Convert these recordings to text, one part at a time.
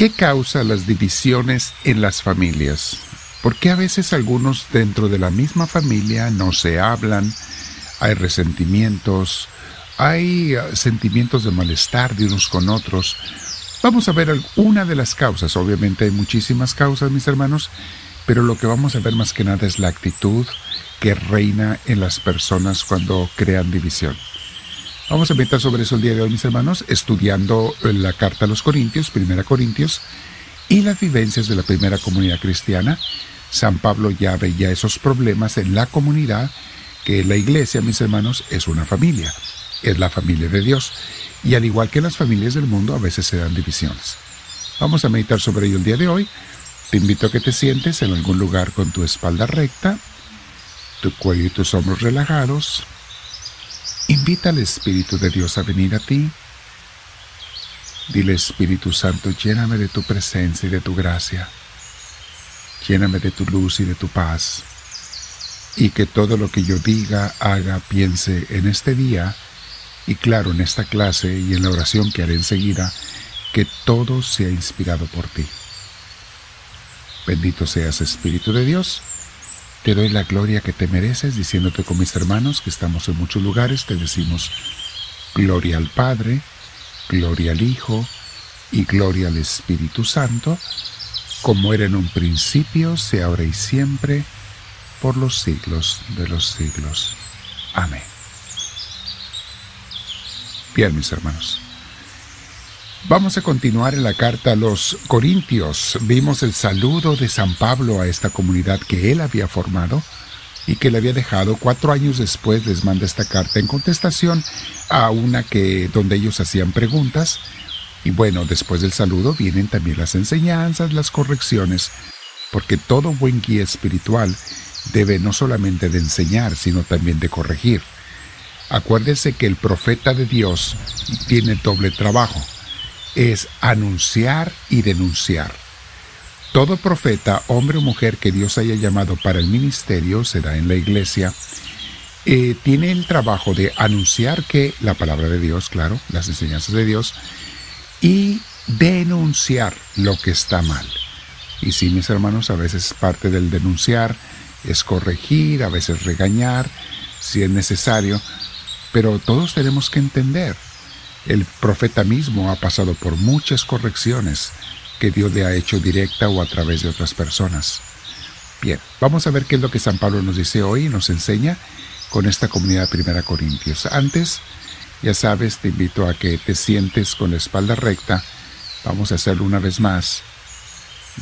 ¿Qué causa las divisiones en las familias? ¿Por qué a veces algunos dentro de la misma familia no se hablan? Hay resentimientos, hay uh, sentimientos de malestar de unos con otros. Vamos a ver una de las causas. Obviamente hay muchísimas causas, mis hermanos, pero lo que vamos a ver más que nada es la actitud que reina en las personas cuando crean división. Vamos a meditar sobre eso el día de hoy, mis hermanos, estudiando la carta a los Corintios, Primera Corintios, y las vivencias de la primera comunidad cristiana. San Pablo ya veía esos problemas en la comunidad, que la iglesia, mis hermanos, es una familia, es la familia de Dios, y al igual que las familias del mundo, a veces se dan divisiones. Vamos a meditar sobre ello el día de hoy. Te invito a que te sientes en algún lugar con tu espalda recta, tu cuello y tus hombros relajados. Invita al Espíritu de Dios a venir a ti. Dile Espíritu Santo, lléname de tu presencia y de tu gracia. Lléname de tu luz y de tu paz. Y que todo lo que yo diga, haga, piense en este día, y claro, en esta clase y en la oración que haré enseguida, que todo sea inspirado por ti. Bendito seas Espíritu de Dios. Te doy la gloria que te mereces, diciéndote con mis hermanos que estamos en muchos lugares, te decimos gloria al Padre, gloria al Hijo y gloria al Espíritu Santo, como era en un principio, sea ahora y siempre, por los siglos de los siglos. Amén. Bien, mis hermanos. Vamos a continuar en la carta a los Corintios. Vimos el saludo de San Pablo a esta comunidad que él había formado y que le había dejado. Cuatro años después les manda esta carta en contestación a una que donde ellos hacían preguntas. Y bueno, después del saludo vienen también las enseñanzas, las correcciones, porque todo buen guía espiritual debe no solamente de enseñar, sino también de corregir. Acuérdese que el profeta de Dios tiene doble trabajo es anunciar y denunciar. Todo profeta, hombre o mujer que Dios haya llamado para el ministerio, será en la iglesia, eh, tiene el trabajo de anunciar que la palabra de Dios, claro, las enseñanzas de Dios, y denunciar lo que está mal. Y sí, mis hermanos, a veces parte del denunciar es corregir, a veces regañar, si es necesario, pero todos tenemos que entender el profeta mismo ha pasado por muchas correcciones que Dios le ha hecho directa o a través de otras personas. Bien, vamos a ver qué es lo que San Pablo nos dice hoy y nos enseña con esta comunidad Primera Corintios. Antes, ya sabes, te invito a que te sientes con la espalda recta. Vamos a hacerlo una vez más.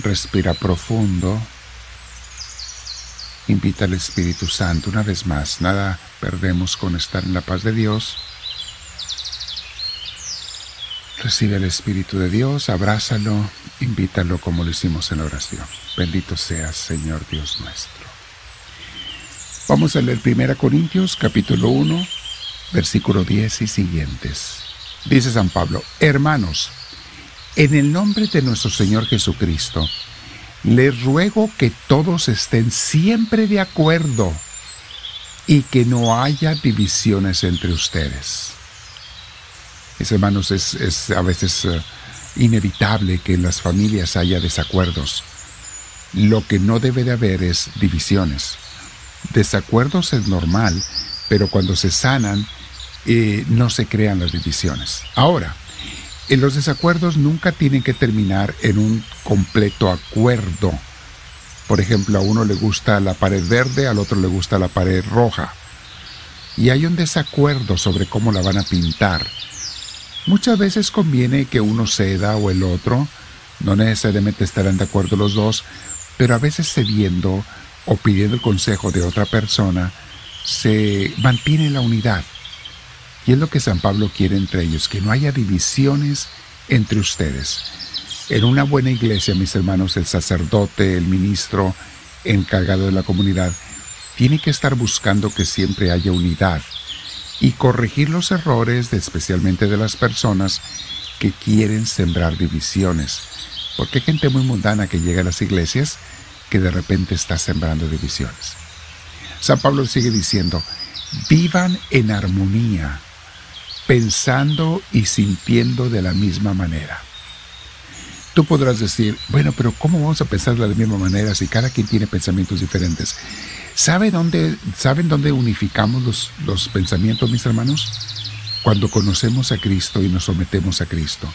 Respira profundo. Invita al Espíritu Santo una vez más. Nada perdemos con estar en la paz de Dios. Recibe el Espíritu de Dios, abrázalo, invítalo como lo hicimos en la oración. Bendito seas, Señor Dios nuestro. Vamos a leer 1 Corintios capítulo 1, versículo 10 y siguientes. Dice San Pablo, hermanos, en el nombre de nuestro Señor Jesucristo, les ruego que todos estén siempre de acuerdo y que no haya divisiones entre ustedes mis hermanos, es, a veces eh, inevitable que en las familias haya desacuerdos. Lo que no debe de haber es divisiones. Desacuerdos es normal, pero cuando se sanan, eh, no se crean las divisiones. Ahora, en los desacuerdos nunca tienen que terminar en un completo acuerdo. Por ejemplo, a uno le gusta la pared verde, al otro le gusta la pared roja. Y hay un desacuerdo sobre cómo la van a pintar Muchas veces conviene que uno ceda o el otro, no necesariamente estarán de acuerdo los dos, pero a veces cediendo o pidiendo el consejo de otra persona, se mantiene la unidad. Y es lo que San Pablo quiere entre ellos, que no haya divisiones entre ustedes. En una buena iglesia, mis hermanos, el sacerdote, el ministro, encargado de la comunidad, tiene que estar buscando que siempre haya unidad y corregir los errores, especialmente de las personas que quieren sembrar divisiones. Porque hay gente muy mundana que llega a las iglesias que de repente está sembrando divisiones. San Pablo sigue diciendo, vivan en armonía, pensando y sintiendo de la misma manera. Tú podrás decir, bueno, pero ¿cómo vamos a pensar de la misma manera si cada quien tiene pensamientos diferentes? ¿Sabe dónde, ¿Saben dónde unificamos los, los pensamientos, mis hermanos? Cuando conocemos a Cristo y nos sometemos a Cristo.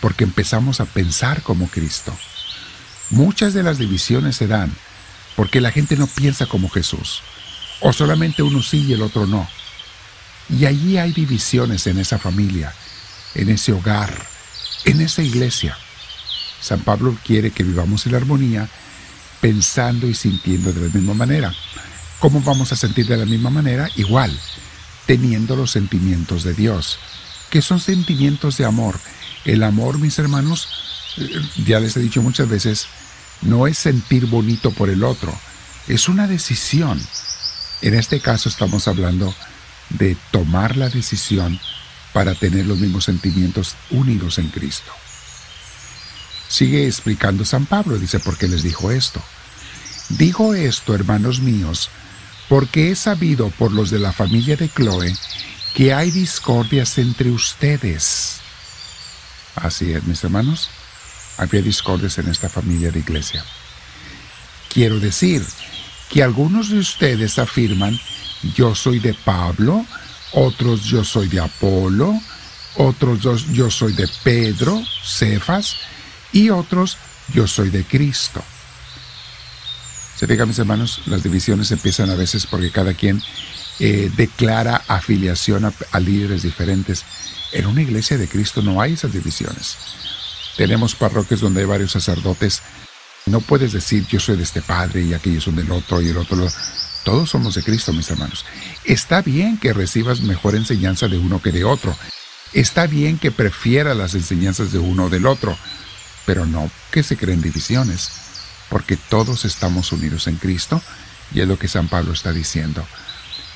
Porque empezamos a pensar como Cristo. Muchas de las divisiones se dan porque la gente no piensa como Jesús. O solamente uno sí y el otro no. Y allí hay divisiones en esa familia, en ese hogar, en esa iglesia. San Pablo quiere que vivamos en armonía, pensando y sintiendo de la misma manera. ¿Cómo vamos a sentir de la misma manera? Igual, teniendo los sentimientos de Dios, que son sentimientos de amor. El amor, mis hermanos, eh, ya les he dicho muchas veces, no es sentir bonito por el otro, es una decisión. En este caso estamos hablando de tomar la decisión para tener los mismos sentimientos unidos en Cristo. Sigue explicando San Pablo, dice, ¿por qué les dijo esto? Digo esto, hermanos míos, porque he sabido por los de la familia de Chloe que hay discordias entre ustedes. Así es, mis hermanos, había discordias en esta familia de iglesia. Quiero decir que algunos de ustedes afirman, yo soy de Pablo, otros yo soy de Apolo, otros yo soy de Pedro, Cefas, y otros, yo soy de Cristo. Se fijan mis hermanos, las divisiones empiezan a veces porque cada quien eh, declara afiliación a, líderes diferentes. En una iglesia de Cristo no hay esas divisiones. Tenemos parroquias donde hay varios sacerdotes. No puedes decir yo soy de este padre y aquellos son del otro y el otro. Todos somos de Cristo, mis hermanos. Está bien que recibas mejor enseñanza de uno que de otro. Está bien que prefieras las enseñanzas de uno o del otro pero no que se creen divisiones, porque todos estamos unidos en Cristo, y es lo que San Pablo está diciendo.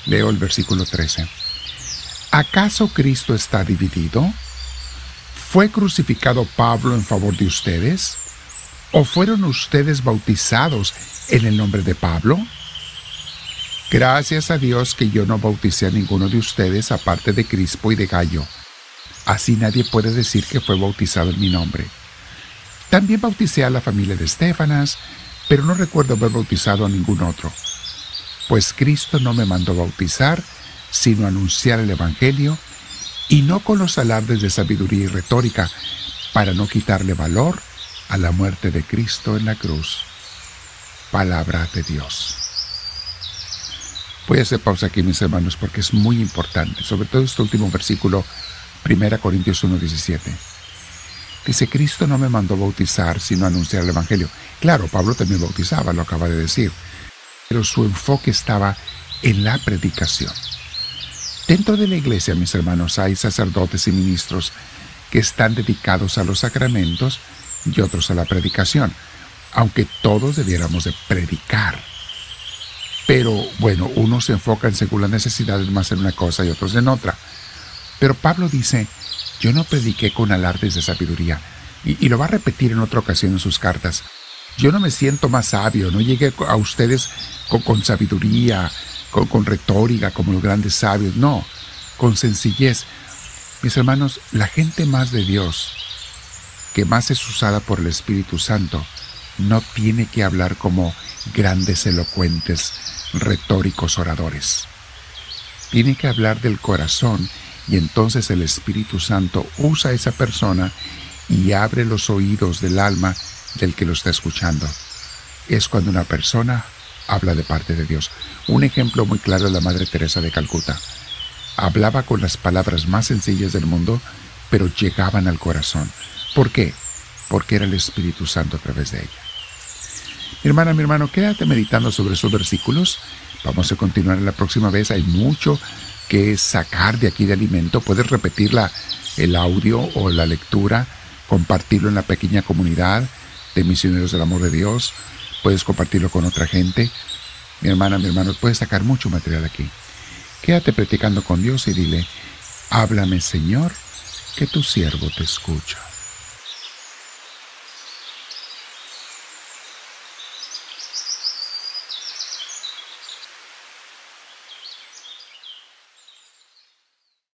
Leo el versículo 13. ¿Acaso Cristo está dividido? ¿Fue crucificado Pablo en favor de ustedes? ¿O fueron ustedes bautizados en el nombre de Pablo? Gracias a Dios que yo no bauticé a ninguno de ustedes aparte de Crispo y de Gallo. Así nadie puede decir que fue bautizado en mi nombre. También bauticé a la familia de Estefanas, pero no recuerdo haber bautizado a ningún otro. Pues Cristo no me mandó bautizar, sino anunciar el Evangelio, y no con los alardes de sabiduría y retórica, para no quitarle valor a la muerte de Cristo en la cruz. Palabra de Dios. Voy a hacer pausa aquí, mis hermanos, porque es muy importante, sobre todo este último versículo, 1 Corintios 1.17. Dice, Cristo no me mandó bautizar, sino anunciar el Evangelio. Claro, Pablo también bautizaba, lo acaba de decir, pero su enfoque estaba en la predicación. Dentro de la iglesia, mis hermanos, hay sacerdotes y ministros que están dedicados a los sacramentos y otros a la predicación, aunque todos debiéramos de predicar. Pero bueno, unos se enfocan según las necesidades más en una cosa y otros en otra. Pero Pablo dice, yo no prediqué con alardes de sabiduría, y, lo va a repetir en otra ocasión en sus cartas. Yo no me siento más sabio, no llegué a ustedes con, sabiduría, con, retórica como los grandes sabios, no, con sencillez. Mis hermanos, la gente más de Dios, que más es usada por el Espíritu Santo, no tiene que hablar como grandes elocuentes, retóricos oradores. Tiene que hablar del corazón y entonces el Espíritu Santo usa a esa persona y abre los oídos del alma del que lo está escuchando. Es cuando una persona habla de parte de Dios. Un ejemplo muy claro es la Madre Teresa de Calcuta. Hablaba con las palabras más sencillas del mundo, pero llegaban al corazón. ¿Por qué? Porque era el Espíritu Santo a través de ella. Mi hermana, mi hermano, quédate meditando sobre esos versículos. Vamos a continuar en la próxima vez. Hay mucho que sacar de aquí de alimento. Puedes repetir el audio o la lectura, compartirlo en la pequeña comunidad de misioneros del amor de Dios. Puedes compartirlo con otra gente. Mi hermana, mi hermano, puedes sacar mucho material aquí. Quédate practicando con Dios y dile, háblame Señor, que tu siervo te escucha.